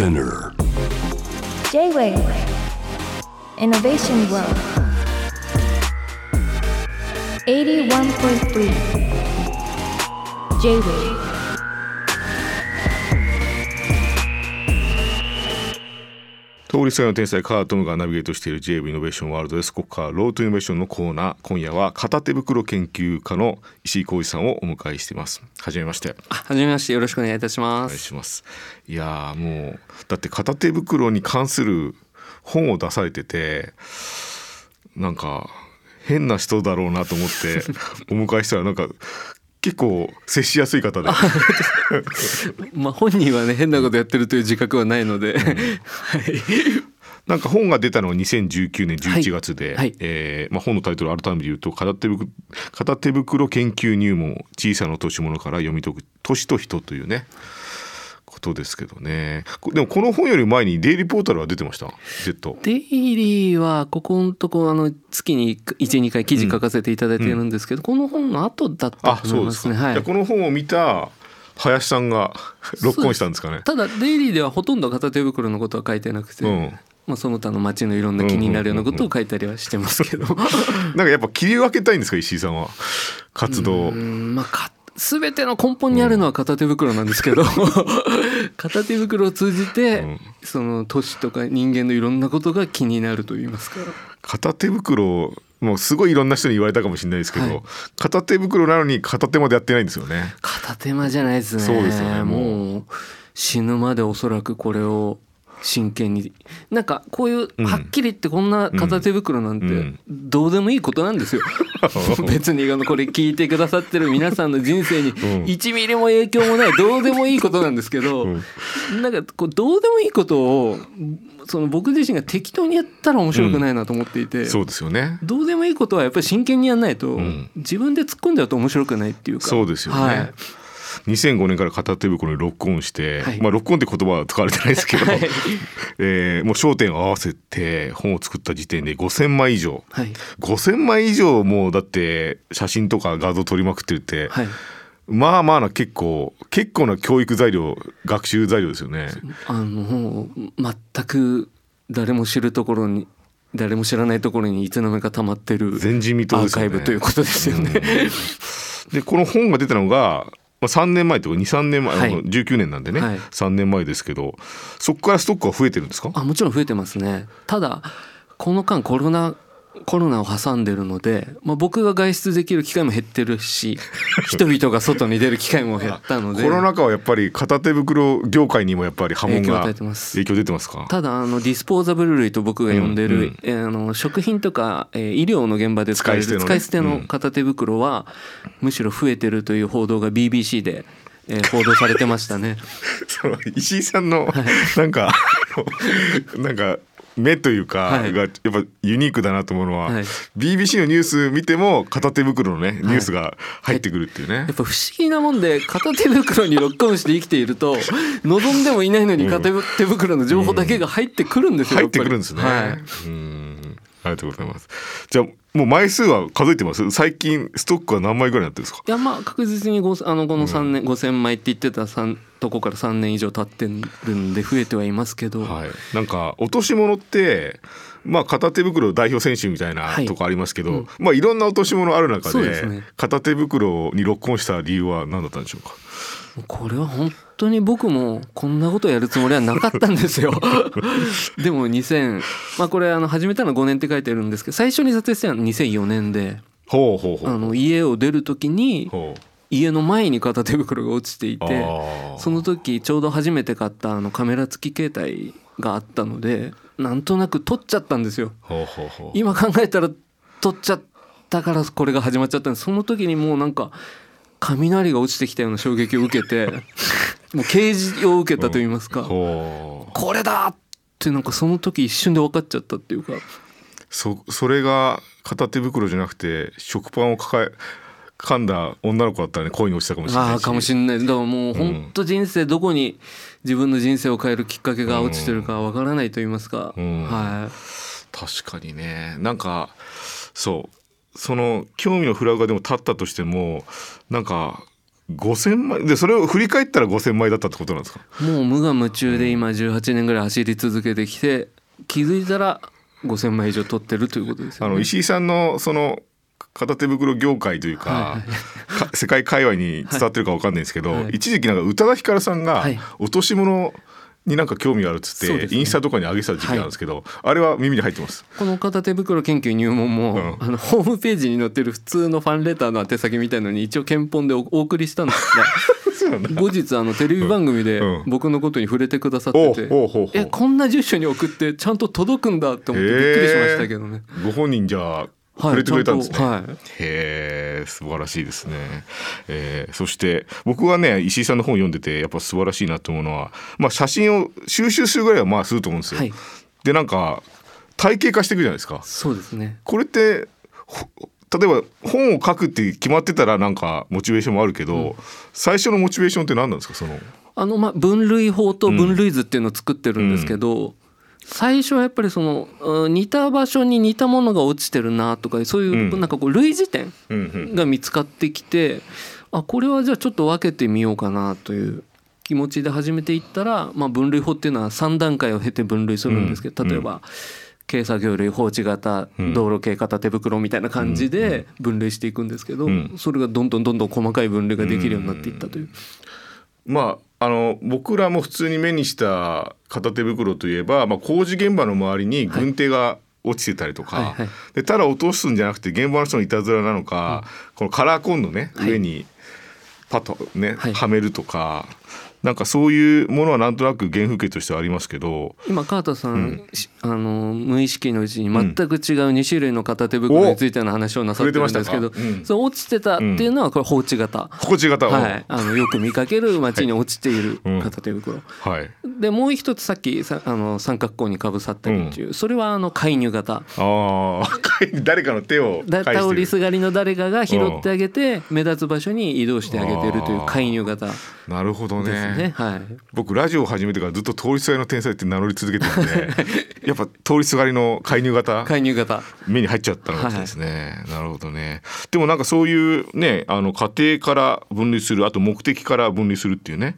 Spinner. J-Wave. Innovation World. 81.3 J-Wave 通りすがりの天才カートムがナビゲートしている JV イノベーションワールドです。ここからロートイノベーションのコーナー。今夜は片手袋研究家の石井浩二さんをお迎えしています。はじめまして。はじめまして。よろしくお願いいたしお願います。します。いやーもうだって片手袋に関する本を出されててなんか変な人だろうなと思って お迎えしたらなんか結構接しやすい方で。まあ本人はね変なことやってるという自覚はないので、はい。なんか本が出たのは2019年11月で、はい。はい。えーまあ、本のタイトルを改めて言うと片手袋「片手袋研究入門小さな落とし物から読み解く年と人」というねことですけどね。こでもこの本より前にデイリーポータルは出てました？Z デイリーはここのとこあの月に12回記事書かせていただいているんですけど、この本の後だったあと思いうますね。はい。この本を見た林さんがロックオンしたんですかね？ただデイリーではほとんど片手袋のことは書いてなくて、うん。まあその他の街のいろんな気になるようなことを書いたりはしてますけど。なんかやっぱ切り分けたいんですか？石井さんは。活動。うん。まあか全ての根本にあるのは片手袋なんですけど 片手袋を通じて、うん。その都市とか人間のいろんなことが気になると言いますか。片手袋もうすごいいろんな人に言われたかもしれないですけど、はい。片手袋なのに片手までやってないんですよね。片手間じゃないですね。そうですよねももう死ぬまでおそらくこれを真剣に。なんかこういううんはっきり言ってこんな片手袋なんてうん。どうでもいいことなんですよ。別にこれ聞いてくださってる皆さんの人生にん。1ミリも影響もないどうでもいいことなんですけど、なんかこうどうでもいいことをその僕自身が適当にやったら面白くないなと思っていて、そうですよね。どうでもいいことはやっぱり真剣にやんないと、ん。自分で突っ込んじゃうと面白くないっていうか。そうですよね、はい2005年から片手袋にロックオンして、はい。まあロックオンって言葉は使われてないですけど、はい。えーもう焦点を合わせて本を作った時点で5,000枚以上。はい。5,000枚以上もうだって写真とか画像撮りまくってるって、はい。まあまあな結構結構な教育材料学習材料ですよね。あの全く誰も知るところに誰も知らないところにいつの間にか溜まってる前人未到アーカイブということですよね。でこの本が出たのが、まあ、3年前とか23年前、はい。あの19年なんでね、はい。3年前ですけどそこからストックは増えてるんですか？あもちろん増えてますね。ただこの間コロナコロナを挟んでるので、まあ、僕が外出できる機会も減ってるし 人々が外に出る機会も減ったので。コロナ禍はやっぱり片手袋業界にもやっぱり波紋が影響を与えてます。影響出てますか？ただあのディスポーザブル類と僕が呼んでる、うんうん。えーあの食品とか、えー医療の現場で使える使い捨てのね。捨ての片手袋は、むしろ増えてるという報道が BBC で、えー報道されてましたね。その石井さんのなんかなんか目というかはい。がやっぱユニークだなと思うのは、はい。BBC のニュース見ても片手袋のねニュースが入ってくるっていうね、やっぱ不思議なもんで片手袋にロックオンして生きていると望んでもいないのに片手袋の情報だけが入ってくるんですよ。入っやぱりてくるんですね、はい。うんありがとうございます。じゃあもう枚数は数えてます？最近ストックは何枚ぐらいになってるんですか？いやまあ確実にごあのこの3年、5,000枚って言ってた3とこから3年以上経ってるんで増えてはいますけど、はい、なんか落とし物ってまあ片手袋代表選手みたいなはい。とこありますけど、うん。まあいろんな落とし物ある中で片手袋にロックオンした理由は何だったんでしょうか？これは本当に僕もこんなことやるつもりはなかったんですよ。でも2000まあこれあの始めたのは5年って書いてあるんですけど最初に撮影したのは2004年でほうほうほう。あの家を出る時に家の前に片手袋が落ちていてその時ちょうど初めて買ったあのカメラ付き携帯があったのでなんとなく撮っちゃったんですよ。今考えたら撮っちゃったからこれが始まっちゃったんです。その時にもうなんか雷が落ちてきたような衝撃を受けて もう啓示を受けたと言いますか、これだってなんかその時一瞬で分かっちゃったっていうか。そそれが片手袋じゃなくて食パンを抱え噛んだ女の子だったらね恋に落ちたかもしれないし。ああかもしれない。だからもう本当人生どこに自分の人生を変えるきっかけが落ちてるか分からないと言いますか、うん。はい。確かにね。なんかそう。その興味のフラグがでも立ったとしてもなんか5,000枚でそれを振り返ったら5,000枚だったってことなんですか？もう無我夢中で今18年ぐらい走り続けてきて気づいたら5,000枚以上取ってるということですよね。あの石井さんのその片手袋業界というか,、はいか世界界隈に伝わってるかわかんないんですけど、はい。一時期なんか宇多田ヒカルさんがはい。落とし物になんか興味があるっつって、インスタとかに上げてた時期なんですけど、あれは耳に入ってます？この片手袋研究入門も、うん。あのホームページに載ってる普通のファンレターの宛先みたいのに一応憲本でお お送りしたんですが 後日あのテレビ番組でうん。僕のことに触れてくださってて、おうほうほうほう。えこんな住所に送ってちゃんと届くんだって思ってびっくりしましたけどね。ご本人じゃあはい触れてくれたんですね。ちゃんとはいへえ素晴らしいですね。えーそして僕はね石井さんの本を読んでてやっぱ素晴らしいなと思うのは、まあ、写真を収集するぐらいはまあすると思うんですよ。はいでなんか体系化していくじゃないですか。そうですねこれってほ例えば本を書くって決まってたらなんかモチベーションもあるけど、最初のモチベーションって何なんですかその？あのまあ分類法と分類図っていうのを作ってるんですけど、最初はやっぱりそのうん似た場所に似たものが落ちてるなとかそういううん。なんかこう類似点が見つかってきてあこれはじゃあちょっと分けてみようかなという気持ちで始めていったら、まあ、分類法っていうのは3段階を経て分類するんですけどうん例えば軽作業類放置型うん。道路系片手袋みたいな感じで分類していくんですけどうん。それがどんどんどんどん細かい分類ができるようになっていったという。まああの僕らも普通に目にした片手袋といえば、まあ、工事現場の周りに軍手が落ちてたりとか、はいはい。でただ落とすんじゃなくて現場の人のいたずらなのか、このカラーコーンのねはい。上にパッとね、はい。はめるとかなんかそういうものはなんとなく原風景としてはありますけど。今川田さん、しあの無意識のうちに全く違う2種類の片手袋についての話をなさってるんですけど、触れてましたかうん。そう落ちてたっていうのはこれ放置型、心地型を。はい、あのよく見かける街に落ちているうん。片手袋、はい。でもう一つさっきさあの三角コーンにかぶさったりっていう、それはあの介入型。ああ 誰かの手を倒りすがりの誰かが拾ってあげて目立つ場所に移動してあげてるという介入型。なるほどねね。はい。僕ラジオを始めてからずっと通りすがりの天才って名乗り続けてるんで やっぱ通りすがりの介入型？介入型。目に入っちゃったのですね、なるほどね。でもなんかそういうねあの家庭から分類するあと目的から分類するっていうね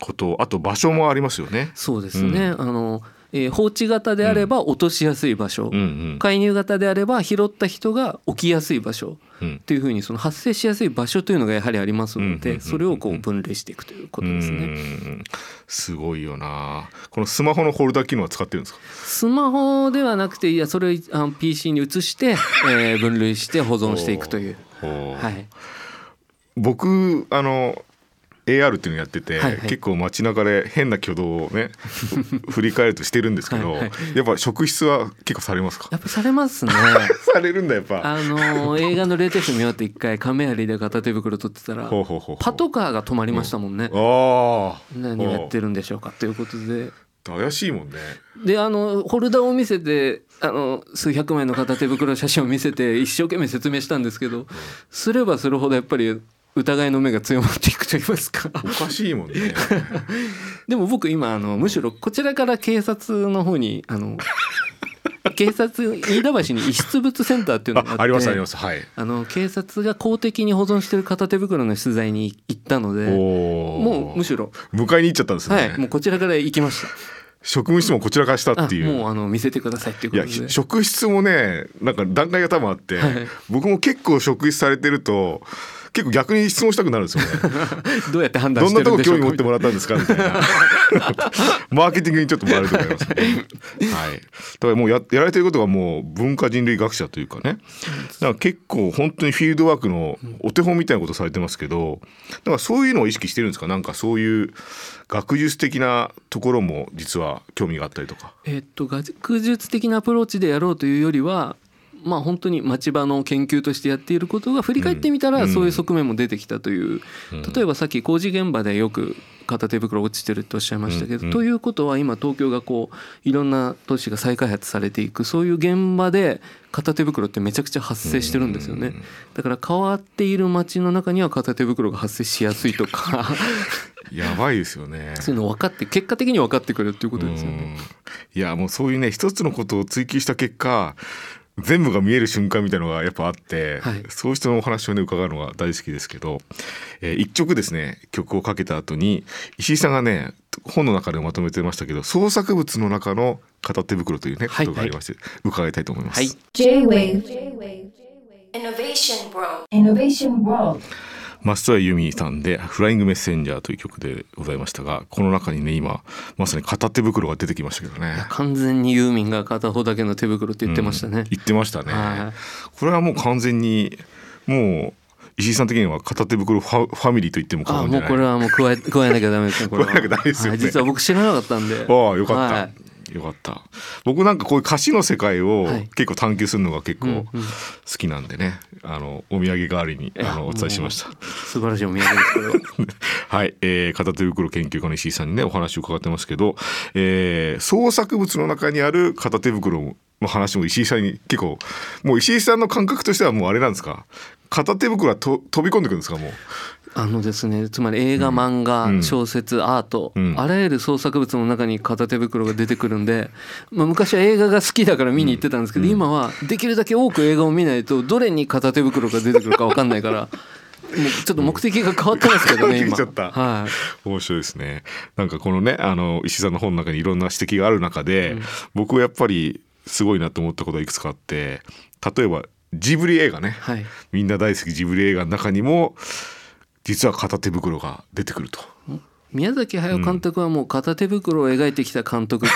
ことあと場所もありますよね。そうですね、あの、えー放置型であれば落としやすい場所、うんうん。介入型であれば拾った人が起きやすい場所。うん。っていうふうにその発生しやすい場所というのがやはりありますのでそれをこう分類していくということですうね。んすごいよな。このスマホのホルダー機能は使ってるんですか？スマホではなくていやそれをあの PC に移して、えー分類して保存していくという。はい、僕あの AR っていうのやってて、はいはい。結構街中で変な挙動をね ふ振り返るとしてるんですけどはいはい。やっぱ職質は結構されますか？やっぱされますね。されるんだやっぱ。あの映画のレーテーション見終わって一回亀有で片手袋取ってたらパトカーが止まりましたもんね。ああ。何をやってるんでしょうかということで。怪しいもんね。であのホルダーを見せてあの数百枚の片手袋の写真を見せて一生懸命説明したんですけどすればするほどやっぱり疑いの目が強まっていくと言いますか。おかしいもんね。でも僕今あのむしろこちらから警察の方にあの 警察飯田橋に遺失物センターっていうのがあってあありますあります。はい。あの警察が公的に保存してる片手袋の取材に行ったのでもうむしろ迎えに行っちゃったんですね、はいもうこちらから行きました。職務質問こちらからしたあっていう。もうあの見せてくださいっていういやことで。職質もねなんか段階が多分あって、はい。僕も結構職質されてると結構逆に質問したくなるんですよね どうやって判断どんなとこしてるんでしょうか興味持ってもらったんですか？みたいな マーケティングにちょっと回ると思いますね。はい。だからもうややられてることがもう文化人類学者というかね。だから結構本当にフィールドワークのお手本みたいなことされてますけど、だからそういうのを意識してるんですか？なんかそういう学術的なところも実は興味があったりとか。えっと学術的なアプローチでやろうというよりはまあ本当に町場の研究としてやっていることが振り返ってみたうん。らそういう側面も出てきたという、うん。例えばさっき工事現場でよく片手袋落ちてるっておっしゃいましたけど、ということは今東京がこういろんな都市が再開発されていくそういう現場で片手袋ってめちゃくちゃ発生してるんですよね、うん。だから変わっている街の中には片手袋が発生しやすいとか。やばいですよね。そういうの分かって結果的に分かってくるっていうことですよね。うん。いやもうそういうね一つのことを追求した結果全部が見える瞬間みたいのがやっぱあって、はいそういう人のお話をね伺うのが大好きですけど、えー一曲ですね曲をかけた後に石井さんがね本の中でまとめてましたけど創作物の中の片手袋というねはいことがありまして、伺いたいと思います。はい J-Wave Innovation World. Innovation World 松任谷由実さんで「フライングメッセンジャー」という曲でございましたがこの中にね今まさに片手袋が出てきましたけどね。完全にユーミンが片方だけの手袋って言ってましたね。うん、言ってましたね、はい。これはもう完全にもう石井さん的には片手袋ファファミリーと言っても過あ言じゃない。もうこれはもう加え 加えなきゃダメですねこれは。加えなきゃダメですよね。はい実は僕知らなかったんで。ああよかった、はい。よかった。僕なんかこういう歌詞の世界をはい。結構探求するのが結構好きなんでね、あのお土産代わりにあのお伝えしました。素晴らしいお土産ですけど。はい、えー、片手袋研究家の石井さんにねお話を伺ってますけど、えー創作物の中にある片手袋の話も石井さんに結構もう石井さんの感覚としてはもうあれなんですか？片手袋はと飛び込んでくるんですかもう？あのですねつまり映画漫画、うん。小説アート、うん。あらゆる創作物の中に片手袋が出てくるんで、まあ、昔は映画が好きだから見に行ってたんですけど、今はできるだけ多く映画を見ないとどれに片手袋が出てくるか分かんないから もうちょっと目的が変わってますけどね今。はい。面白いですね。なんかこのねあの石井さんの本の中にいろんな指摘がある中で、僕はやっぱりすごいなと思ったことがいくつかあって例えばジブリ映画ね、はい。みんな大好きジブリ映画の中にも実は片手袋が出てくると。宮崎駿監督はもう片手袋を描いてきた監督って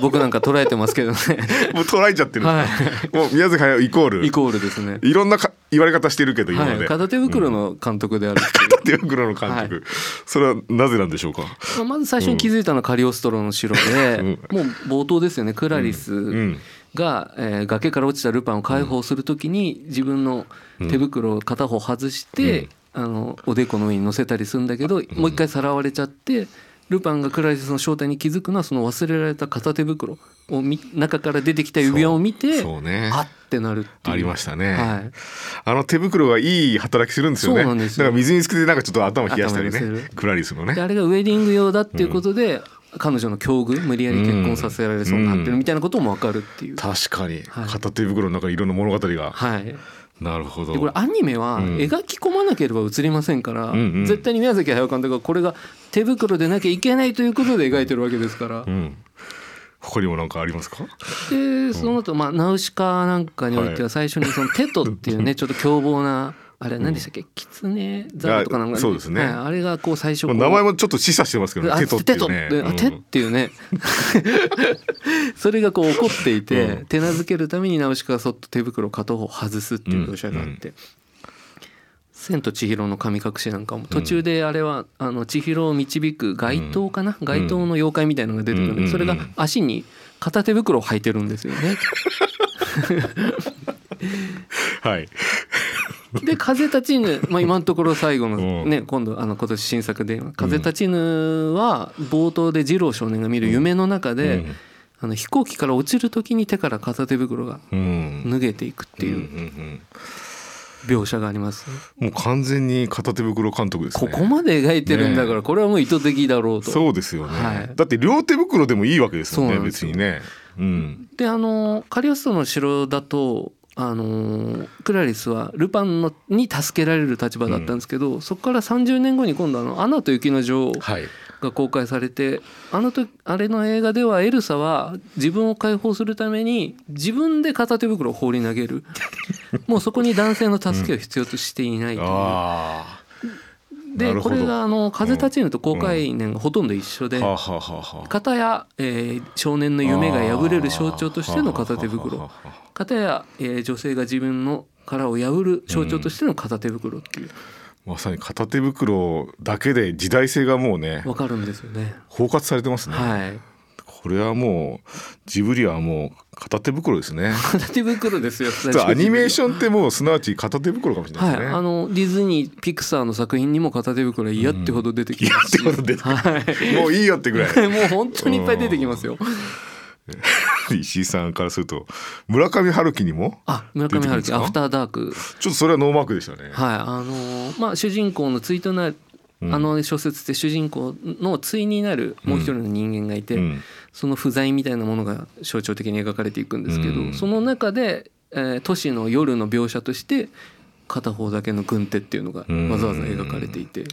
僕なんか捉えてますけどね。もう捉えちゃってる。んはですか、もう宮崎駿イコール。イコールですね。いろんなか言われ方してるけど今まで、はい、片手袋の監督である。片手袋の監督、はい。それはなぜなんでしょうか？まあまず最初に気づいたのはカリオストロの城で、もう冒頭ですよね。クラリスんが、えー崖から落ちたルパンを解放するときに自分の手袋を片方外して、あのおでこの上に乗せたりするんだけど、もう一回さらわれちゃってルパンがクラリスの正体に気づくのはその忘れられた片手袋をみ中から出てきた指輪を見てそうね。あってなるっていう。ありましたね、はい。あの手袋がいい働きするんですよね。そうなんですよ。だから水につけてなんかちょっと頭冷やしたりね。クラリスのね。であれがウェディング用だっていうことで、彼女の境遇無理やり結婚させられそうになってるみたいなことも分かるっていう、確かに。はい。片手袋の中にいろんな物語が、はい。なるほど。でこれアニメはうん。描き込まなければ映りませんから、んうん。絶対に宮崎駿監督はこれが手袋でなきゃいけないということで描いてるわけですから、うん。他にも何かありますか？でその後、まあナウシカなんかにおいては最初にそのテトっていうね ちょっと凶暴なあれ何でしたっけ？キツネザルとかなんか？あそうですね。はいあれがこう最初こう。名前もちょっと示唆してますけどあねテトっていうね。手っていうね。それがこう怒っていて、うん。手なずけるためにナウシカがそっと手袋を片方外すっていう描写があって「千と千尋の神隠し」なんかも。途中であれはあの千尋を導く街灯かな、街灯の妖怪みたいのが出てくるんで、うん。それが足に片手袋を履いてるんですよね。はい で「風立ちぬ」まあ、今のところ最後のうん。ね今度あの今年新作で「風立ちぬ」は冒頭で二郎少年が見る夢の中で、うん。あの飛行機から落ちる時に手から片手袋がうん。脱げていくっていうん描写があります、もう完全に片手袋監督ですね。ここまで描いてるんだかねらこれはもう意図的だろうと。そうですよね、はい。だって両手袋でもいいわけですよね別にね。うん。であのカリオストロの城だとあのクラリスはルパンのに助けられる立場だったんですけど、そこから30年後に今度あの「アナと雪の女王」はいが公開されてあの時あれの映画ではエルサは自分を解放するために自分で片手袋を放り投げる。もうそこに男性の助けを必要としていないという、あなでこれがあの「風立ちぬ」と公開年がほとんど一緒で片や、えー少年の夢が破れる象徴としての片手袋。片や、えー女性が自分の殻を破る象徴としての片手袋っていう。まさに片手袋だけで時代性がもうねわかるんですよね。包括されてますね、はいこれはもうジブリはもう片手袋ですね。片手袋ですよ。アニメーションってもうすなわち片手袋かもしれないはい、ですね、あのディズニーピクサーの作品にも片手袋は嫌ってほど出てきます。し、嫌っててはい、もういいよってぐらい。もう本当にいっぱい出てきますよ。石井さんからすると村上春樹にもあ村上春樹アフターダーク。ちょっとそれはノーマークでしたね、はいあのーまあ主人公の対となるあの小説って主人公の対になるもう一人の人間がいて、うんその不在みたいなものが象徴的に描かれていくんですけど、うん。その中でえー都市の夜の描写として片方だけの軍手っていうのがうん。わざわざ描かれていて、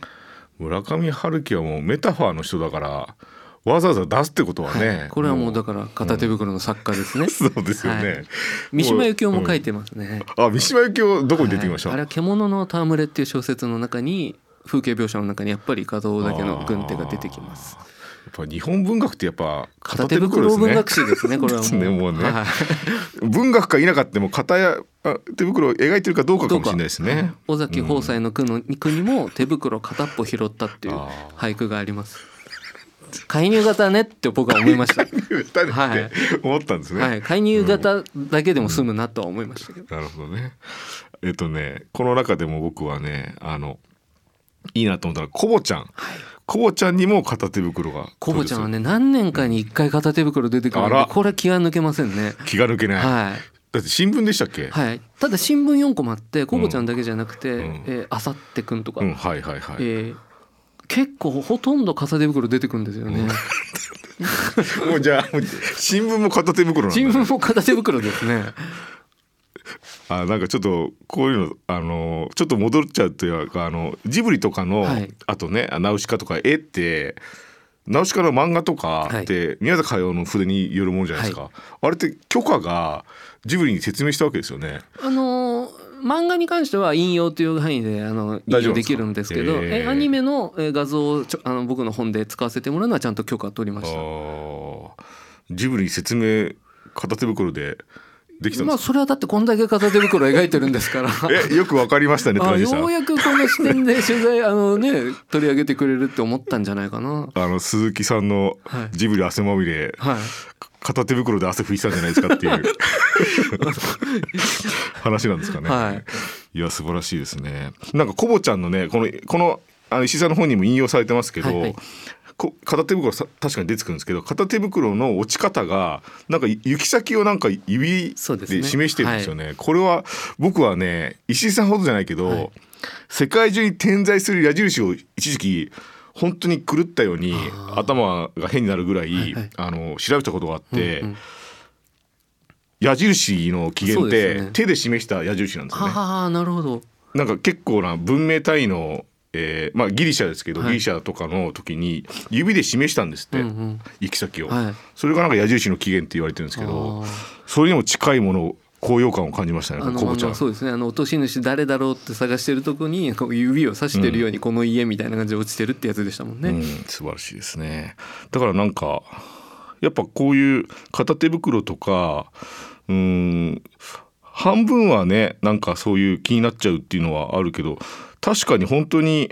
村上春樹はもうメタファーの人だからわざわざ出すってことはね、はい。これはもうだから片手袋の作家ですね。そうですよね、はい。三島由紀夫も書いてますね。あ三島由紀夫どこに出てきました、はい。あれは獣の戯れっていう小説の中に風景描写の中にやっぱり片方だけの軍手が出てきます。ぱ日本文学ってやっぱ片手袋文学史史ですねこれはもう。ねねはい文学か否かっても片やあ手袋を描いてるかどうかかもしれないですね。尾崎豊斎の句の句にも手袋片っぽ拾ったっていうあ俳句があります。介入型ねって僕は思いました。はい思ったんですね。はい、介入型だけでも済むなとは思いましたけど。なるほどね。えっとねこの中でも僕はねあのいいなと思ったらコボちゃん、コボちゃんにも片手袋がコボちゃんはね何年かに一回片手袋出てくるんでこれ気が抜けませんね。気が抜けない、はい。だって新聞でしたっけ、はい、ただ新聞4コマってコボちゃんだけじゃなくて、ん。えーあさってくんとか、うん。はいはいはい、えー結構ほとんど片手袋出てくるんですよね。もうじゃあもう新聞も片手袋なんだ新聞も片手袋ですね。あなんかちょっとこういうのあのちょっと戻っちゃうというかあのジブリとかの、はい。あとねナウシカとか絵ってナウシカの漫画とかって、宮崎駿の筆によるものじゃないですか、あれって許可がジブリに説明したわけですよね。あのー漫画に関しては引用という範囲であの引用できるんですけど、えアニメのえ画像をちょあの僕の本で使わせてもらうのはちゃんと許可取りまあした。ー。ジブリに説明片手袋でできたんまあですか、それはだってこんだけ片手袋描いてるんですから。えよくわかりましたね あようやくこの視点で取材 あのね取り上げてくれるって思ったんじゃないかな。あの鈴木さんのはいジブリ汗まみれ、はい。片手袋で汗拭いてたんじゃないですかっていう話なんですかね。はいいや素晴らしいですね。なんかコボちゃんのねこのこのあの石井さんの本にも引用されてますけど。はいはいこ片手袋さ確かに出てくるんですけど片手袋の落ち方がなんか行き先をなんか指で示してるんですよね。これは僕はね石井さんほどじゃないけど、世界中に点在する矢印を一時期本当に狂ったように頭が変になるぐらい、はいはい。あの調べたことがあって、うんうん。矢印の起源って、ね。手で示した矢印なんですよね。はあなるほど。なんか結構な文明単位の、えーまあ、ギリシャですけど、はい。ギリシャとかの時に指で示したんですって、うんうん。行き先を、はい。それがなんか矢印の起源って言われてるんですけどそれにも近いもの高揚感を感じましたねコボちゃん。そうですね。あの落とし主誰だろうって探してるとこにこう指を指してるようにこの家みたいな感じで落ちてるってやつでしたもんね。うん、素晴らしいですね。だからなんかやっぱこういう片手袋とかうん半分はねなんかそういう気になっちゃうっていうのはあるけど確かに本当に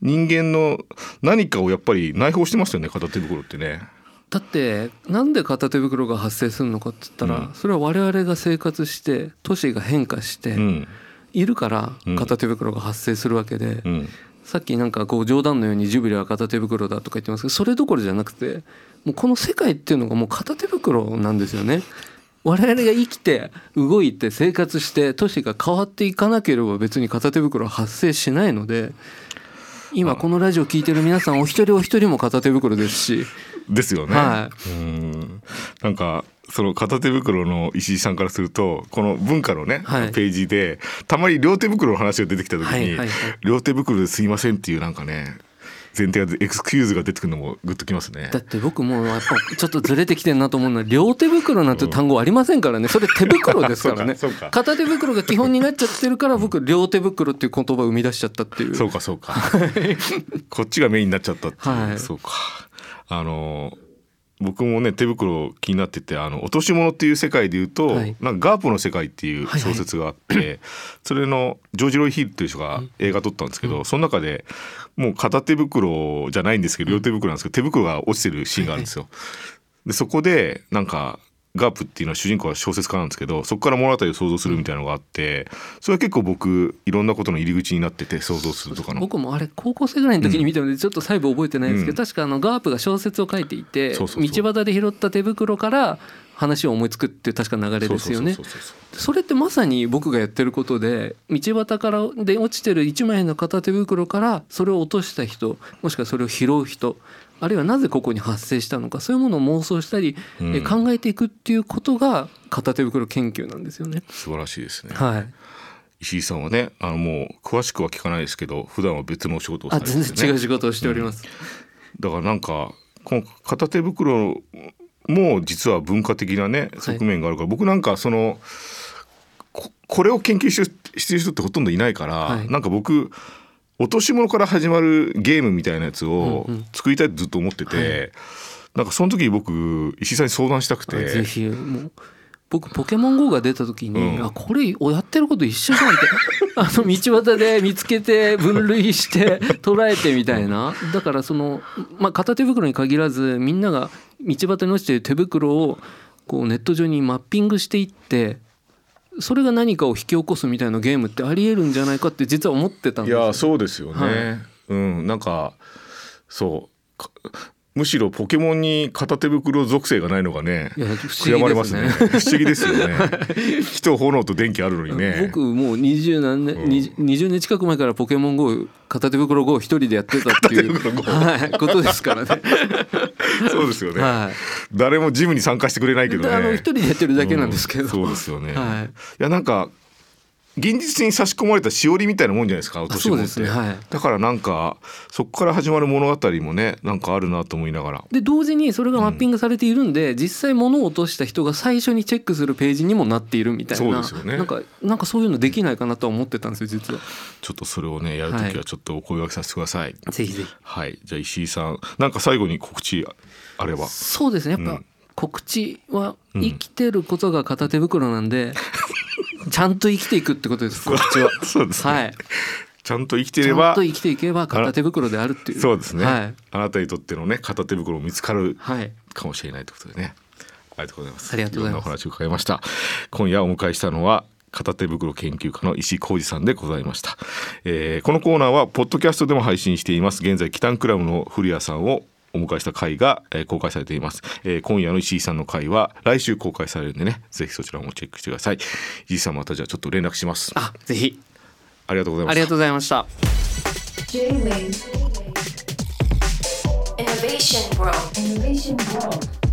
人間の何かをやっぱり内包してますよね片手袋ってね。だってなんで片手袋が発生するのかって言ったら、うんそれは我々が生活して都市が変化してうんいるからうん片手袋が発生するわけで、うんさっきなんかこう冗談のようにジブリは片手袋だとか言ってますけどそれどころじゃなくてもうこの世界っていうのがもう片手袋なんですよね。我々が生きて動いて生活して都市が変わっていかなければ別に片手袋は発生しないので今このラジオ聞いてる皆さんお一人お一人も片手袋ですし。ですよね。はうん。なんかその片手袋の石井さんからするとこの文化のね、はい。ページでたまに両手袋の話が出てきた時に、はいはいはい。両手袋ですいませんっていうなんかね前提がエクスキューズが出てくるのもグッときますね。だ。って僕もやっぱちょっとずれてきてんなと思うのは両手袋なんて単語ありませんからね。それ手袋ですからね。片手袋が基本になっちゃってるから僕両手袋っていう言葉を生み出しちゃったっていう。そうかそうか。こっちがメインになっちゃったっていう、はい。そうか。あの僕もね手袋気になっててあの落とし物っていう世界で言うと、はい。なんかガープの世界っていう小説があって、それのジョージ・ロイ・ヒールっていう人が映画撮ったんですけど、その中でもう片手袋じゃないんですけど両手袋なんですけど手袋が落ちてるシーンがあるんですよ。でそこでなんかガープっていうのは主人公は小説家なんですけどそこから物語を想像するみたいなのがあってそれは結構僕いろんなことの入り口になってて想像するとかの。僕もあれ高校生ぐらいの時に見たのでちょっと細部覚えてないんですけど、うん。確かあのガープが小説を書いていて道端で拾った手袋から話を思いつくっていう確か流れですよね。それってまさに僕がやってることで道端からで落ちてる1枚の片手袋からそれを落とした人もしくはそれを拾う人あるいはなぜここに発生したのかそういうものを妄想したり、うんえ考えていくっていうことが片手袋研究なんですよね。素晴らしいですね。はい、石井さんはねあのもう詳しくは聞かないですけど普段は別のお仕事をさあれてて、ね、全然違う仕事をしております。だからなんかこの片手袋も実は文化的なね側面があるから、僕なんかそのここれを研究ししてる人ってほとんどいないから、はいなんか僕落とし物から始まるゲームみたいなやつをうんうん。作りたいってずっと思ってて、なんかその時に僕石井さんに相談したくあぜて。ひもう僕ポケモン GO が出た時に、うん。あこれやってること一緒じゃんって あの道端で見つけて分類して 捉えてみたいな。だからその、まあ、片手袋に限らずみんなが道端に落ちてる手袋をこうネット上にマッピングしていってそれが何かを引き起こすみたいなゲームってありえるんじゃないかって実は思ってたんですよ。いやそうですよね、はい。うん。なんかそう。かむしろポケモンに片手袋属性がないのがねいや不悔やまれますすね。ね不思議ですよね。人炎と電気あるのにね。僕もう20何年、うん。20 20年近く前からポケモン GO 片手袋 GO 一人でやってたっていう。はい、ことですからね。そうですよね、はい。誰もジムに参加してくれないけどねであの一人でやってるだけなんですけど。うんそうですよね、はいいやなんか現実に差し込まれたしおりみたいなもんじゃないですか落とし物って、ねはい。だからなんかそこから始まる物語もねなんかあるなと思いながら。で同時にそれがマッピングされているんで、実際物を落とした人が最初にチェックするページにもなっているみたいな。そうですよね。なんかなんかそういうのできないかなとは思ってたんですよ実は。ちょっとそれをねやるときははちょっとお声掛けさせてください。ぜひぜひ。はい、じゃあ石井さんなんか最後に告知あれば。そうですね。やっぱ、うん。告知は生きてることが片手袋なんで、ちゃんと生きていくってことです告知は。そうですね、はい。ちゃんと生きてちゃんればと生きていけば片手袋であるっていう。そうですね、はい。あなたにとってのね片手袋も見つかるはい。かもしれないということでねありがとうございますありがとうございますろんなお話を伺いました今夜お迎えしたのは片手袋研究家の石井浩二さんでございました、えーこのコーナーはポッドキャストでも配信しています現在キタンクラブの古谷さんをお迎えした回が、えー公開されています、えー今夜の石井さんの回は来週公開されるんでね。ぜひそちらもチェックしてください。石井さんまたじゃあちょっと連絡します。あぜひ。ありがとうございましたありがとうございました。J-Wave Innovation World. Innovation World.